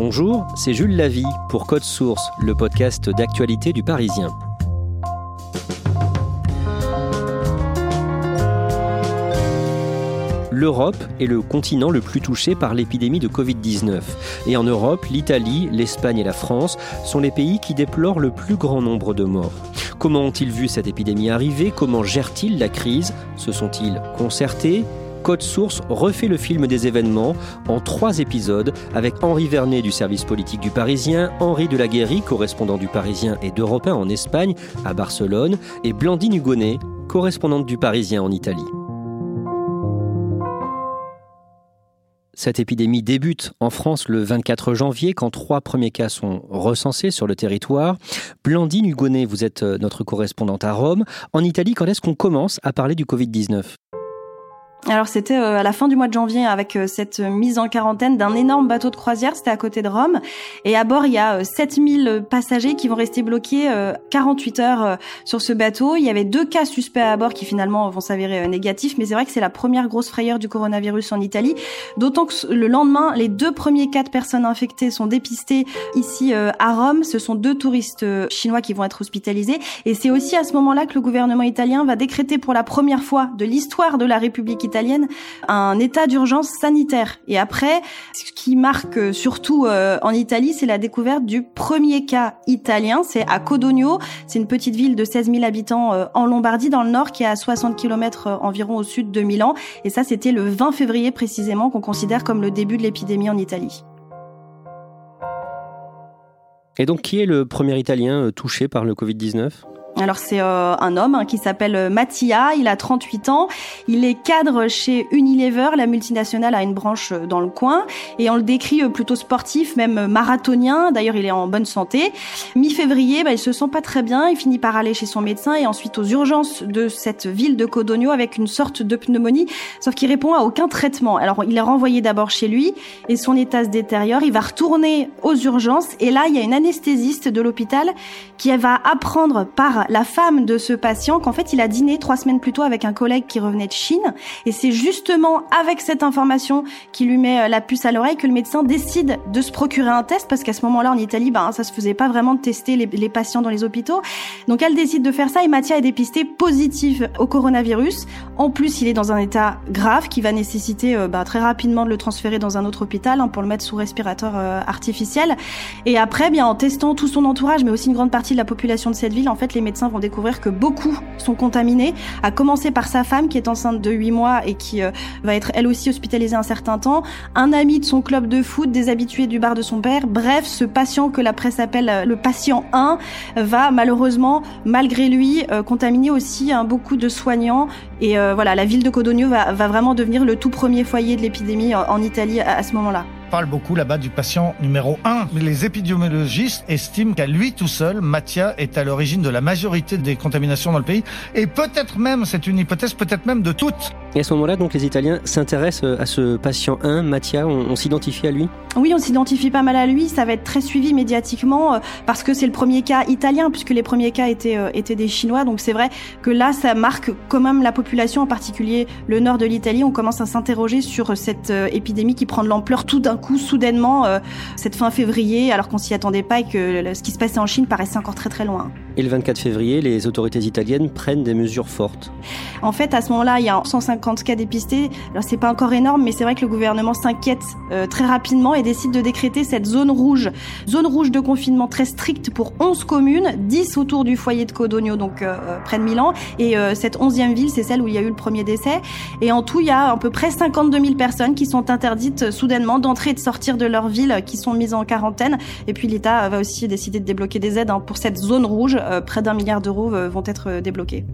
Bonjour, c'est Jules Lavie pour Code Source, le podcast d'actualité du Parisien. L'Europe est le continent le plus touché par l'épidémie de Covid-19. Et en Europe, l'Italie, l'Espagne et la France sont les pays qui déplorent le plus grand nombre de morts. Comment ont-ils vu cette épidémie arriver? Comment gèrent-ils la crise? Se sont-ils concertés? Code Source refait le film des événements en trois épisodes avec Henri Vernet du service politique du Parisien, Henri Delaguerry, correspondant du Parisien et d'Europe 1 en Espagne, à Barcelone, et Blandine Hugonnet, correspondante du Parisien en Italie. Cette épidémie débute en France le 24 janvier quand trois premiers cas sont recensés sur le territoire. Blandine Hugonnet, vous êtes notre correspondante à Rome. En Italie, quand est-ce qu'on commence à parler du Covid-19 alors c'était euh, à la fin du mois de janvier avec euh, cette mise en quarantaine d'un énorme bateau de croisière, c'était à côté de Rome. Et à bord, il y a 7000 euh, passagers qui vont rester bloqués 48 heures sur ce bateau. Il y avait deux cas suspects à bord qui finalement vont s'avérer négatifs, mais c'est vrai que c'est la première grosse frayeur du coronavirus en Italie. D'autant que le lendemain, les deux premiers cas de personnes infectées sont dépistés ici à Rome. Ce sont deux touristes chinois qui vont être hospitalisés. Et c'est aussi à ce moment-là que le gouvernement italien va décréter pour la première fois de l'histoire de la République italienne un état d'urgence sanitaire. Et après, ce qui marque surtout euh, en Italie, c'est la découverte du premier cas italien. C'est à Codogno. C'est une petite ville de 16 000 habitants euh, en Lombardie, dans le nord, qui est à 60 km euh, environ au sud de Milan. Et ça, c'était le 20 février précisément qu'on considère comme le début de l'épidémie en Italie. Et donc, qui est le premier Italien touché par le Covid-19 alors c'est euh, un homme hein, qui s'appelle euh, Mattia, il a 38 ans, il est cadre chez Unilever, la multinationale a une branche euh, dans le coin, et on le décrit plutôt sportif, même marathonien, d'ailleurs il est en bonne santé. Mi-février, bah, il se sent pas très bien, il finit par aller chez son médecin et ensuite aux urgences de cette ville de Codogno avec une sorte de pneumonie, sauf qu'il répond à aucun traitement. Alors il est renvoyé d'abord chez lui et son état se détériore, il va retourner aux urgences. Et là il y a une anesthésiste de l'hôpital qui va apprendre par la femme de ce patient qu'en fait il a dîné trois semaines plus tôt avec un collègue qui revenait de Chine. Et c'est justement avec cette information qui lui met euh, la puce à l'oreille que le médecin décide de se procurer un test parce qu'à ce moment-là en Italie ben ça se faisait pas vraiment de tester les, patients dans les hôpitaux. Donc elle décide de faire ça et Mathia est dépisté positive au coronavirus. En plus il est dans un état grave qui va nécessiter euh, ben, très rapidement de le transférer dans un autre hôpital hein, pour le mettre sous respirateur euh, artificiel. Et après bien en testant tout son entourage mais aussi une grande partie de la population de cette ville en fait les médecins vont découvrir que beaucoup sont contaminés, à commencer par sa femme qui est enceinte de 8 mois et qui euh, va être elle aussi hospitalisée un certain temps, un ami de son club de foot, des habitués du bar de son père. Bref, ce patient que la presse appelle euh, le patient 1 va malheureusement, malgré lui, euh, contaminer aussi hein, beaucoup de soignants. Et voilà, la ville de Codogno va, vraiment devenir le tout premier foyer de l'épidémie en, Italie à ce moment-là parle beaucoup là-bas du patient numéro 1. Les épidémiologistes estiment qu'à lui tout seul, Mathia est à l'origine de la majorité des contaminations dans le pays. Et peut-être même, c'est une hypothèse, peut-être même de toutes. Et à ce moment-là, donc, les Italiens s'intéressent à ce patient 1, Mathia. On, s'identifie à lui? Oui, on s'identifie pas mal à lui. Ça va être très suivi médiatiquement euh, parce que c'est le premier cas italien, puisque les premiers cas étaient, euh, étaient des Chinois. Donc c'est vrai que là, ça marque quand même la population, en particulier le nord de l'Italie. On commence à s'interroger sur cette euh, épidémie qui prend de l'ampleur tout d'un coup, soudainement, cette fin février, alors qu'on s'y attendait pas et que ce qui se passait en Chine paraissait encore très très loin. Et le 24 février, les autorités italiennes prennent des mesures fortes. En fait, à ce moment-là, il y a 150 cas dépistés. Alors c'est pas encore énorme, mais c'est vrai que le gouvernement s'inquiète euh, très rapidement et décide de décréter cette zone rouge, zone rouge de confinement très stricte pour 11 communes, 10 autour du foyer de Codogno, donc euh, euh, près de Milan, et cette 11e ville, c'est celle où il y a eu le premier décès. Et en tout, il y a à peu près 52 000 personnes qui sont interdites soudainement d'entrer et de sortir de leur ville, qui sont mises en quarantaine. Et puis l'État va aussi décider de débloquer des aides hein, pour cette zone rouge. Près d'un milliard d'euros vont être débloqués.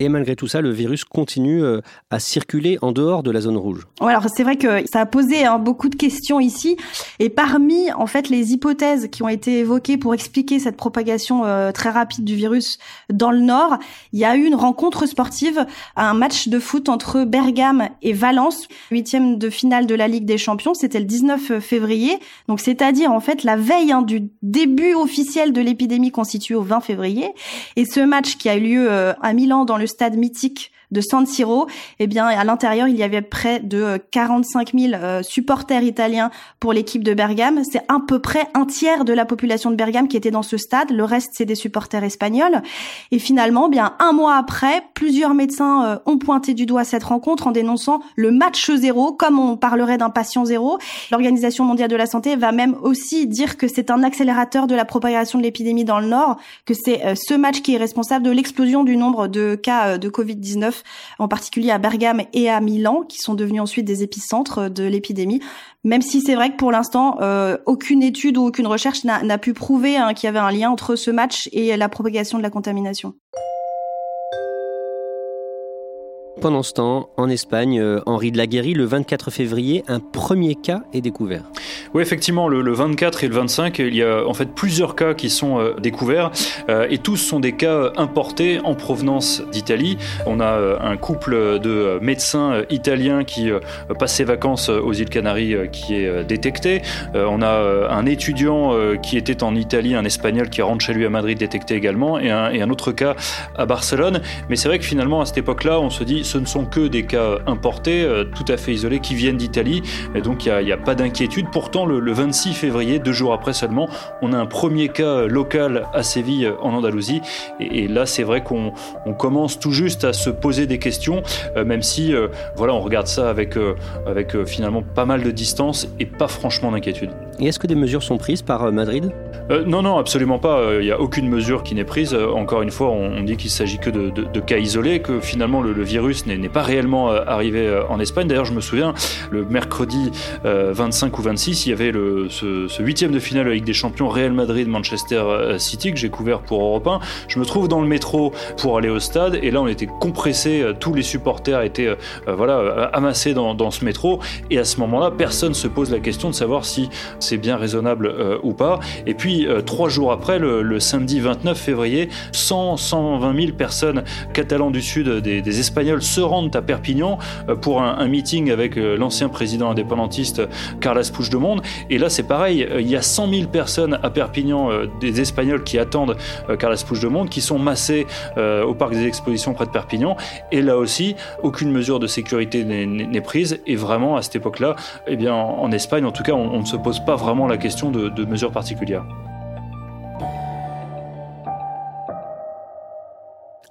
Et malgré tout ça, le virus continue euh, à circuler en dehors de la zone rouge. Alors c'est vrai que ça a posé hein, beaucoup de questions ici. Et parmi en fait les hypothèses qui ont été évoquées pour expliquer cette propagation euh, très rapide du virus dans le nord, il y a eu une rencontre sportive, un match de foot entre Bergame et Valence, huitième de finale de la Ligue des Champions. C'était le 19 février, donc c'est-à-dire en fait la veille hein, du début officiel de l'épidémie constituée au 20 février. Et ce match qui a eu lieu euh, à Milan dans le stade mythique de San Siro, eh bien, à l'intérieur, il y avait près de 45 000 euh, supporters italiens pour l'équipe de Bergame. C'est à peu près un tiers de la population de Bergame qui était dans ce stade. Le reste, c'est des supporters espagnols. Et finalement, eh bien, un mois après, plusieurs médecins euh, ont pointé du doigt cette rencontre en dénonçant le match zéro, comme on parlerait d'un patient zéro. L'Organisation mondiale de la santé va même aussi dire que c'est un accélérateur de la propagation de l'épidémie dans le Nord, que c'est euh, ce match qui est responsable de l'explosion du nombre de cas de Covid-19 en particulier à Bergame et à Milan, qui sont devenus ensuite des épicentres de l'épidémie. Même si c'est vrai que pour l'instant, euh, aucune étude ou aucune recherche n'a pu prouver hein, qu'il y avait un lien entre ce match et la propagation de la contamination. Pendant ce temps, en Espagne, euh, Henri de la Guéry, le 24 février, un premier cas est découvert. Oui, effectivement, le, 24 et le 25, il y a en fait plusieurs cas qui sont euh, découverts euh, et tous sont des cas importés en provenance d'Italie. On a un couple de médecins italiens qui passent ses vacances aux îles Canaries qui est détecté. on a un étudiant qui était en Italie, un espagnol qui rentre chez lui à Madrid détecté également et un, et un autre cas à Barcelone. Mais c'est vrai que finalement, à cette époque-là, on se dit ce ne sont que des cas importés, euh, tout à fait isolés, qui viennent d'Italie. Et donc il n'y a, pas d'inquiétude. Pourtant, le, 26 février, deux jours après seulement, on a un premier cas local à Séville, en Andalousie. Et, là, c'est vrai qu'on commence tout juste à se poser des questions, euh, même si euh, voilà, on regarde ça avec, avec finalement pas mal de distance et pas franchement d'inquiétude. Et est-ce que des mesures sont prises par Madrid? Non, non, absolument pas. Il n'y a aucune mesure qui n'est prise. Encore une fois, on, dit qu'il s'agit que de, cas isolés, que finalement le virus n'est pas réellement euh, arrivé euh, en Espagne. D'ailleurs, je me souviens, le mercredi 25 euh, ou 26, il y avait le, ce, huitième de finale avec des champions Real Madrid-Manchester City que j'ai couvert pour Europe 1. Je me trouve dans le métro pour aller au stade et là, on était compressés, tous les supporters étaient voilà, amassés dans, ce métro et à ce moment-là, personne se pose la question de savoir si c'est bien raisonnable ou pas. Et puis, trois jours après, le, samedi 29 février, 100, 120 000 personnes catalans du Sud, des Espagnols, se rendent à Perpignan euh, pour un, meeting avec euh, l'ancien président indépendantiste Carles Puigdemont. Et là, c'est pareil, euh, il y a 100 000 personnes à Perpignan, des Espagnols qui attendent Carles Puigdemont, qui sont massés au parc des expositions près de Perpignan. Et là aussi, aucune mesure de sécurité n'est prise. Et vraiment, à cette époque-là, eh bien, en Espagne, en tout cas, on, ne se pose pas vraiment la question de, de mesures particulières.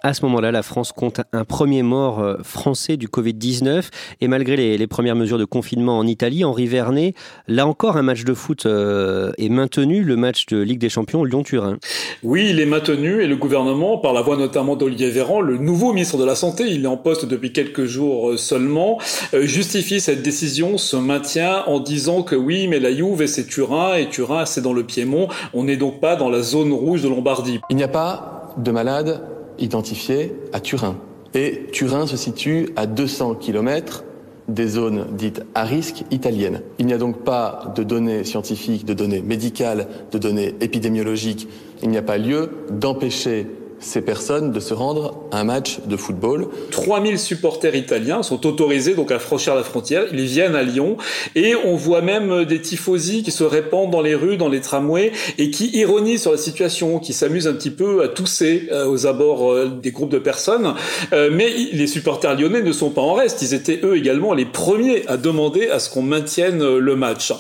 À ce moment-là, la France compte un premier mort euh, français du Covid-19 et malgré les, premières mesures de confinement en Italie, Henri Vernet, là encore un match de foot euh, est maintenu, le match de Ligue des Champions Lyon-Turin. Oui, il est maintenu et le gouvernement, par la voix notamment d'Olivier Véran, le nouveau ministre de la Santé, il est en poste depuis quelques jours euh, seulement, justifie cette décision, ce maintien en disant que oui, mais la Juve c'est Turin et Turin c'est dans le Piémont, on n'est donc pas dans la zone rouge de Lombardie. Il n'y a pas de malades identifié à Turin. Et Turin se situe à 200 km des zones dites à risque italiennes. Il n'y a donc pas de données scientifiques, de données médicales, de données épidémiologiques. Il n'y a pas lieu d'empêcher ces personnes de se rendre à un match de football. 3000 supporters italiens sont autorisés donc à franchir la frontière. Ils viennent à Lyon et on voit même des tifosi qui se répandent dans les rues, dans les tramways et qui ironisent sur la situation, qui s'amusent un petit peu à tousser euh, aux abords euh, des groupes de personnes. Euh, mais les supporters lyonnais ne sont pas en reste. Ils étaient eux également les premiers à demander à ce qu'on maintienne le match.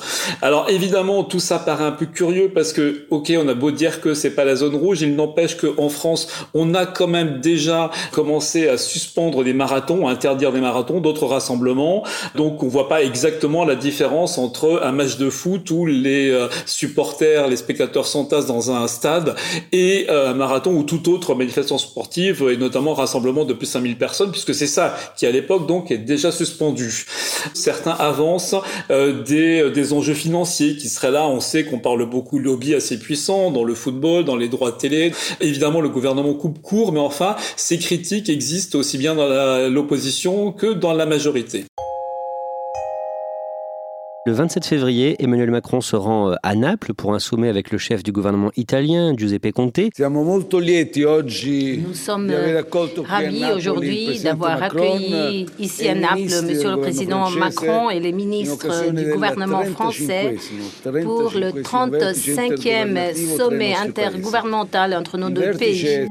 Alors évidemment, tout ça paraît un peu curieux parce que, ok, on a beau dire que c'est pas la zone rouge, il n'empêche qu'en France, on a quand même déjà commencé à suspendre des marathons, à interdire des marathons, d'autres rassemblements. Donc on voit pas exactement la différence entre un match de foot où les euh, supporters, les spectateurs s'entassent dans un stade et euh, un marathon ou toute autre manifestation sportive et notamment rassemblement de plus de 5000 personnes puisque c'est ça qui à l'époque donc est déjà suspendu. Certains avancent euh, des, des enjeux financiers qui seraient là. On sait qu'on parle beaucoup de lobby assez puissant dans le football, dans les droits de télé. Évidemment, le gouvernement coupe court, mais enfin, ces critiques existent aussi bien dans l'opposition que dans la majorité. Le 27 février, Emmanuel Macron se rend euh, à Naples pour un sommet avec le chef du gouvernement italien, Giuseppe Conte. Nous sommes ravis aujourd'hui d'avoir accueilli ici à Naples Monsieur le Président Macron et les ministres du gouvernement français pour le 35e sommet intergouvernemental entre nos deux pays.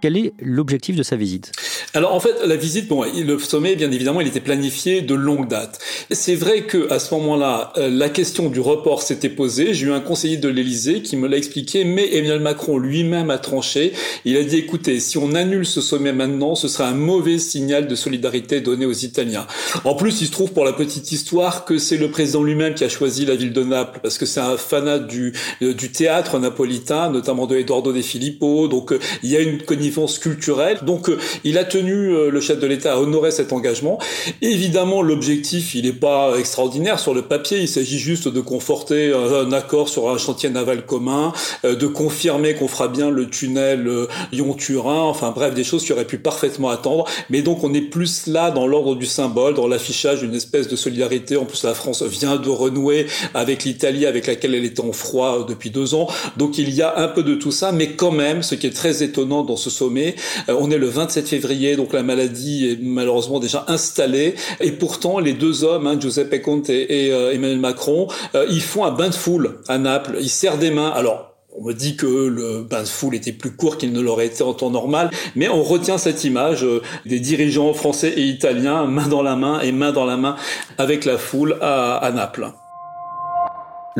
Quel est l'objectif de sa visite? Alors en fait, la visite, bon, le sommet, bien évidemment, il était planifié de longue date. C'est vrai que à ce moment-là, euh, la question du report s'était posée. J'ai eu un conseiller de l'Élysée qui me l'a expliqué, mais Emmanuel Macron lui-même a tranché. Il a dit écoutez, si on annule ce sommet maintenant, ce sera un mauvais signal de solidarité donné aux Italiens. En plus, il se trouve pour la petite histoire que c'est le président lui-même qui a choisi la ville de Naples parce que c'est un fanat du euh, du théâtre napolitain, notamment de Eduardo De Filippo. Donc euh, il y a une connivence culturelle. Donc euh, il a tenu euh, le chef de l'État à honorer cet engagement. Évidemment, l'objectif, il n'est pas extraordinaire sur le papier. Il s'agit juste de conforter un, accord sur un chantier naval commun, euh, de confirmer qu'on fera bien le tunnel Lyon-Turin. Enfin bref, des choses qui auraient pu parfaitement attendre. Mais donc on est plus là dans l'ordre du symbole, dans l'affichage d'une espèce de solidarité. En plus, la France vient de renouer avec l'Italie, avec laquelle elle était en froid depuis deux ans. Donc il y a un peu de tout ça, mais quand même, ce qui est très étonnant dans ce Euh, on est le 27 février, donc la maladie est malheureusement déjà installée. Et pourtant, les deux hommes, hein, Giuseppe Conte et, euh, Emmanuel Macron, euh, ils font un bain de foule à Naples. Ils serrent des mains. Alors, on me dit que le bain de foule était plus court qu'il ne l'aurait été en temps normal, mais on retient cette image des dirigeants français et italiens, main dans la main et main dans la main avec la foule à Naples.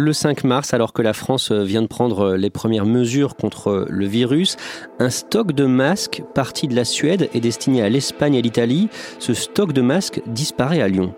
Le 5 mars, alors que la France vient de prendre les premières mesures contre le virus, un stock de masques parti de la Suède est destiné à l'Espagne et l'Italie. Ce stock de masques disparaît à Lyon.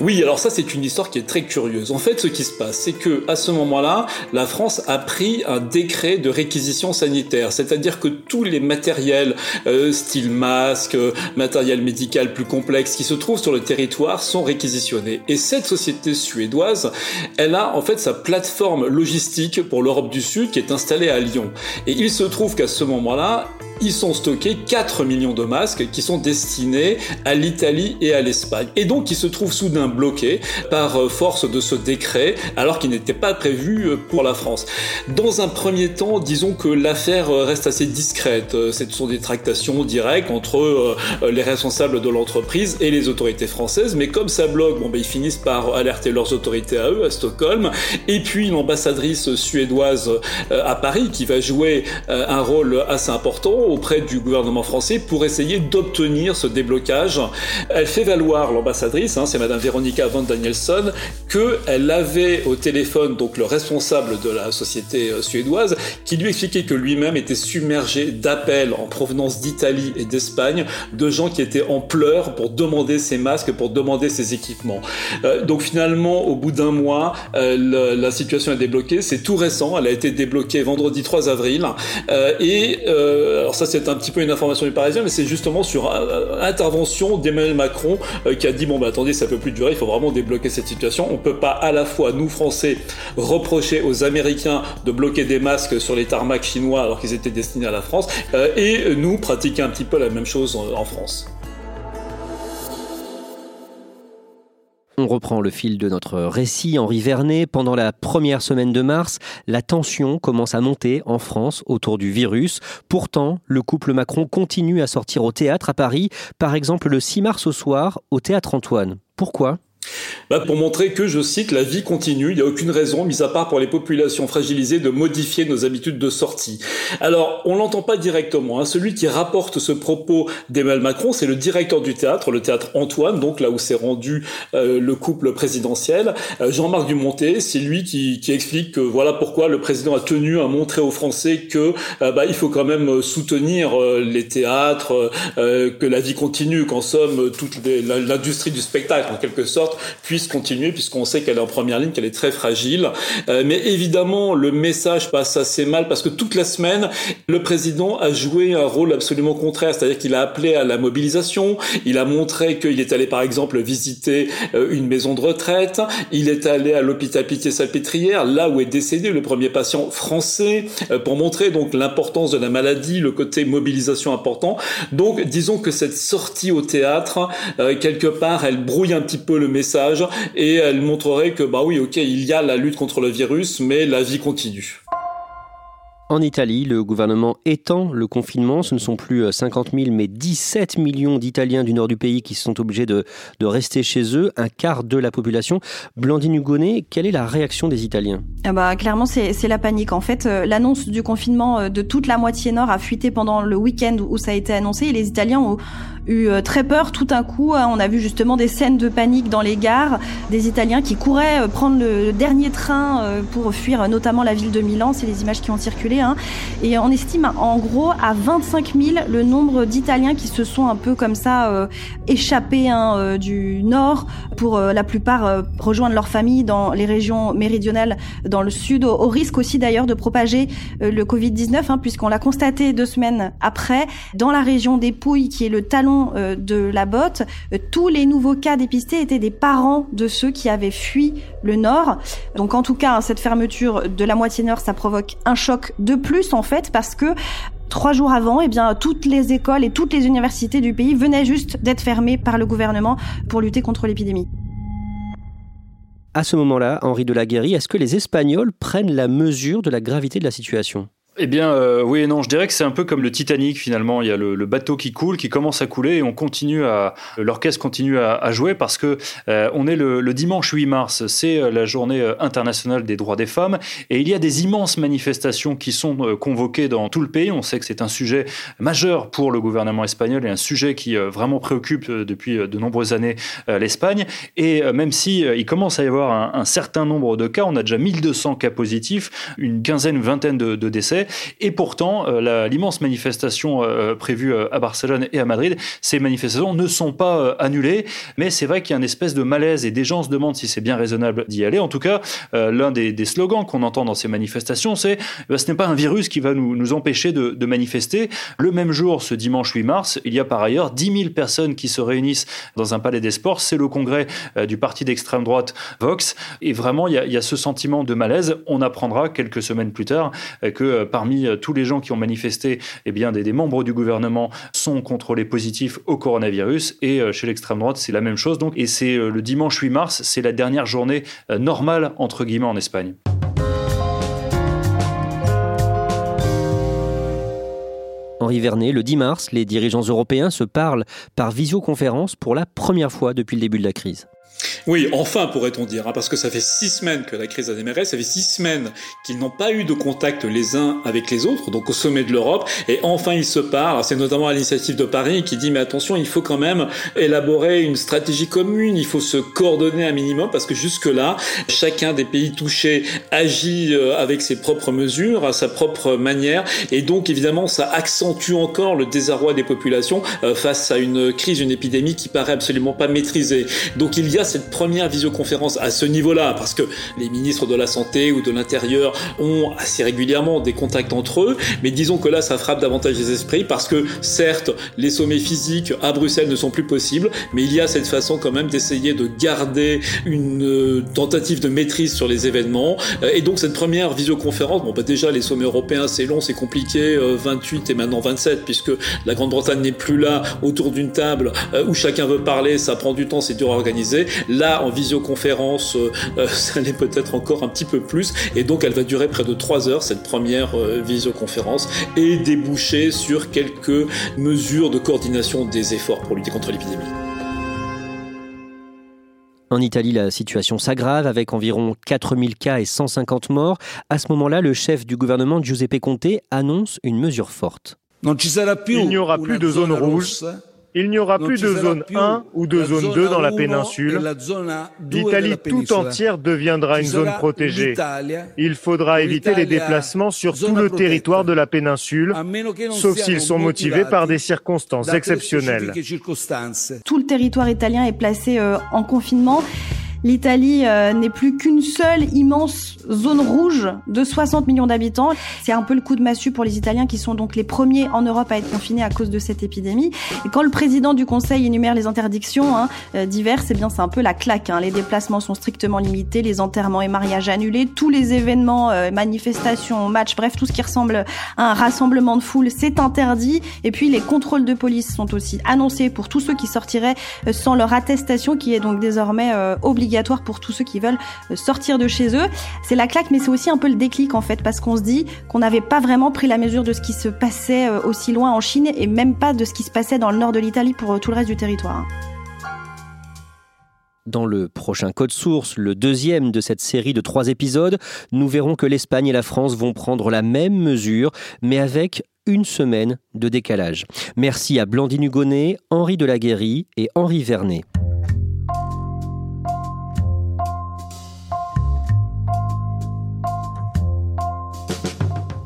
Oui, alors ça c'est une histoire qui est très curieuse. En fait, ce qui se passe, c'est que à ce moment-là, la France a pris un décret de réquisition sanitaire, c'est-à-dire que tous les matériels, euh, style masque, matériel médical plus complexe, qui se trouvent sur le territoire, sont réquisitionnés. Et cette société suédoise, elle a en fait sa plateforme logistique pour l'Europe du Sud qui est installée à Lyon. Et il se trouve qu'à ce moment-là, ils sont stockés 4 millions de masques qui sont destinés à l'Italie et à l'Espagne. Et donc, ils se trouvent soudain bloqués par euh, force de ce décret, alors qu'il n'était pas prévu euh, pour la France. Dans un premier temps, disons que l'affaire euh, reste assez discrète. Ce sont des tractations directes entre les responsables de l'entreprise et les autorités françaises, mais comme ça bloque, bon, ben, ils finissent par alerter leurs autorités à eux, à Stockholm, et puis l'ambassadrice suédoise à Paris, qui va jouer un rôle assez important auprès du gouvernement français pour essayer d'obtenir ce déblocage. Elle fait valoir, l'ambassadrice, hein, c'est Madame Véronica Van Danielson, qu'elle avait au téléphone donc le responsable de la société euh, suédoise qui lui expliquait que lui-même était submergé d'appels en provenance d'Italie et d'Espagne de gens qui étaient en pleurs pour demander ces masques, pour demander ces équipements. Euh, donc finalement, au bout d'un mois, euh, la, situation est débloquée. C'est tout récent. Elle a été débloquée vendredi 3 avril. et alors ça c'est un petit peu une information du Parisien, mais c'est justement sur euh, intervention d'Emmanuel Macron euh, qui a dit bon bah attendez ça peut plus durer, il faut vraiment débloquer cette situation. On peut pas à la fois nous Français reprocher aux Américains de bloquer des masques sur les tarmacs chinois alors qu'ils étaient destinés à la France euh, et nous pratiquer un petit peu la même chose en France. On reprend le fil de notre récit. Henri Vernet, pendant la première semaine de mars, la tension commence à monter en France autour du virus. Pourtant, le couple Macron continue à sortir au théâtre à Paris, par exemple le 6 mars au soir au théâtre Antoine. Pourquoi? Bah pour montrer que, je cite, la vie continue, il n'y a aucune raison, mis à part pour les populations fragilisées, de modifier nos habitudes de sortie. Alors, on l'entend pas directement. Hein. Celui qui rapporte ce propos d'Emmanuel Macron, c'est le directeur du théâtre, le théâtre Antoine, donc là où s'est rendu euh, le couple présidentiel. Euh, Jean-Marc Dumontet, c'est lui qui, qui, explique que voilà pourquoi le président a tenu à montrer aux Français que euh, bah, il faut quand même soutenir les théâtres, que la vie continue, qu'en somme toute l'industrie du spectacle, en quelque sorte, puisse continuer puisqu'on sait qu'elle est en première ligne, qu'elle est très fragile. Euh, mais évidemment, le message passe assez mal parce que toute la semaine, le président a joué un rôle absolument contraire, c'est-à-dire qu'il a appelé à la mobilisation, il a montré qu'il est allé par exemple visiter euh, une maison de retraite, il est allé à l'hôpital Pitié-Salpêtrière, là où est décédé le premier patient français, euh, pour montrer donc l'importance de la maladie, le côté mobilisation important. Donc disons que cette sortie au théâtre, quelque part, elle brouille un petit peu le message et elle montrerait que bah oui, ok, il y a la lutte contre le virus, mais la vie continue. En Italie, le gouvernement étend le confinement. Ce ne sont plus 50 euh, 000, mais 17 millions d'Italiens du nord du pays qui sont obligés de, de, rester chez eux, un quart de la population. Blandine Hugonnet, quelle est la réaction des Italiens? Ah bah, Clairement, c'est la panique. En fait, euh, l'annonce du confinement euh, de toute la moitié nord a fuité pendant le week-end où ça a été annoncé et les Italiens ont eu très peur tout un coup. Hein. On a vu justement des scènes de panique dans les gares, des Italiens qui couraient prendre le dernier train pour fuir notamment la ville de Milan. C'est les images qui ont circulé. Hein. Et on estime en gros à 25 000 le nombre d'Italiens qui se sont un peu comme ça euh, échappés hein, euh, du nord pour euh, la plupart rejoindre leur famille dans les régions méridionales, dans le sud, au, risque aussi d'ailleurs de propager le Covid-19, hein, puisqu'on l'a constaté deux semaines après, dans la région des Pouilles, qui est le talon de la botte, tous les nouveaux cas dépistés étaient des parents de ceux qui avaient fui le nord. Donc en tout cas, cette fermeture de la moitié nord, ça provoque un choc de plus en fait parce que Trois jours avant, eh bien, toutes les écoles et toutes les universités du pays venaient juste d'être fermées par le gouvernement pour lutter contre l'épidémie. À ce moment-là, Henri de la est-ce que les Espagnols prennent la mesure de la gravité de la situation? Eh bien, euh, oui et non. Je dirais que c'est un peu comme le Titanic finalement. Il y a le, bateau qui coule, qui commence à couler, et on continue à l'orchestre continue à, jouer parce que euh, on est le, dimanche 8 mars. C'est euh, la journée internationale des droits des femmes, et il y a des immenses manifestations qui sont convoquées dans tout le pays. On sait que c'est un sujet majeur pour le gouvernement espagnol et un sujet qui vraiment préoccupe depuis de nombreuses années l'Espagne. Et même si il commence à y avoir un, certain nombre de cas, on a déjà 1200 cas positifs, une quinzaine, vingtaine de, de décès. Et pourtant, euh, l'immense manifestation euh, prévue euh, à Barcelone et à Madrid, ces manifestations ne sont pas annulées. Mais c'est vrai qu'il y a une espèce de malaise et des gens se demandent si c'est bien raisonnable d'y aller. En tout cas, l'un des, slogans qu'on entend dans ces manifestations, c'est bah, ce n'est pas un virus qui va nous, empêcher de, manifester. Le même jour, ce dimanche 8 mars, il y a par ailleurs 10 000 personnes qui se réunissent dans un palais des sports. C'est le congrès du parti d'extrême droite Vox. Et vraiment, il y, a, y, a, ce sentiment de malaise. On apprendra quelques semaines plus tard que parmi euh, tous les gens qui ont manifesté, eh bien, des, membres du gouvernement sont contrôlés positifs au coronavirus. Et euh, chez l'extrême droite, c'est la même chose. Donc, et c'est euh, le dimanche 8 mars, c'est la dernière journée normale, entre guillemets, en Espagne. Henri Vernet, le 10 mars, les dirigeants européens se parlent par visioconférence pour la première fois depuis le début de la crise. Oui, enfin pourrait-on dire, hein, parce que ça fait six semaines que la crise a démarré, ça fait six semaines qu'ils n'ont pas eu de contact les uns avec les autres, donc au sommet de l'Europe, et enfin ils se parlent. C'est notamment à l'initiative de Paris qui dit mais attention, il faut quand même élaborer une stratégie commune, il faut se coordonner un minimum, parce que jusque-là, chacun des pays touchés agit euh, avec ses propres mesures, à sa propre manière, et donc évidemment ça accentue encore le désarroi des populations euh, face à une crise, une épidémie qui paraît absolument pas maîtrisée. Donc il y a cette première visioconférence à ce niveau-là, parce que les ministres de la Santé ou de l'Intérieur ont assez régulièrement des contacts entre eux, mais disons que là, ça frappe davantage les esprits, parce que certes, les sommets physiques à Bruxelles ne sont plus possibles, mais il y a cette façon quand même d'essayer de garder une euh, tentative de maîtrise sur les événements. Euh, et donc cette première visioconférence, bon bah déjà les sommets européens c'est long, c'est compliqué, 28 euh, et maintenant 27, puisque la Grande-Bretagne n'est plus là autour d'une table où chacun veut parler, ça prend du temps, c'est dur à organiser. Là, en visioconférence, ça l'est peut-être encore un petit peu plus. Et donc, elle va durer près de trois heures, cette première visioconférence, et déboucher sur quelques mesures de coordination des efforts pour lutter contre l'épidémie. En Italie, la situation s'aggrave avec environ 4000 cas et 150 morts. À ce moment-là, le chef du gouvernement, Giuseppe Conte, annonce une mesure forte. Il n'y aura plus de zone rouge il n'y aura plus de zone 1 ou de zone 2 dans la péninsule. L'Italie tout entière deviendra une zone protégée. Il faudra éviter les déplacements sur tout le territoire de la péninsule, sauf s'ils sont motivés par des circonstances exceptionnelles. Tout le territoire italien est placé euh, en confinement. L'Italie euh, n'est plus qu'une seule immense zone rouge de 60 millions d'habitants. C'est un peu le coup de massue pour les Italiens qui sont donc les premiers en Europe à être confinés à cause de cette épidémie. Et quand le président du Conseil énumère les interdictions hein, euh, diverses, eh bien c'est un peu la claque. Hein. Les déplacements sont strictement limités, les enterrements et mariages annulés, tous les événements, euh, manifestations, matchs, bref tout ce qui ressemble à un rassemblement de foule, c'est interdit. Et puis les contrôles de police sont aussi annoncés pour tous ceux qui sortiraient sans leur attestation, qui est donc désormais obligatoire pour tous ceux qui veulent euh, sortir de chez eux. C'est la claque, mais c'est aussi un peu le déclic en fait, parce qu'on se dit qu'on n'avait pas vraiment pris la mesure de ce qui se passait euh, aussi loin en Chine et même pas de ce qui se passait dans le nord de l'Italie pour euh, tout le reste du territoire. Dans le prochain Code Source, le deuxième de cette série de trois épisodes, nous verrons que l'Espagne et la France vont prendre la même mesure, mais avec une semaine de décalage. Merci à Blandine Hugonnet, Henri Delaguéry et Henri Vernet.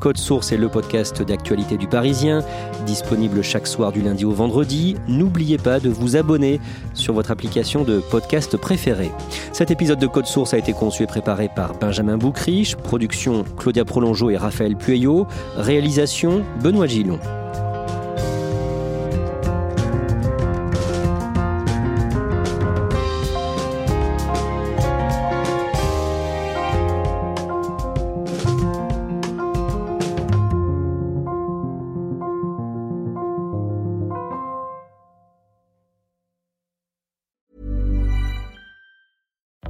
Code Source est le podcast d'actualité du Parisien, disponible chaque soir du lundi au vendredi. N'oubliez pas de vous abonner sur votre application de podcast préférée. Cet épisode de Code Source a été conçu et préparé par Benjamin Boucriche, production Claudia Prolongeau et Raphaël Pueyo, réalisation Benoît Gillon.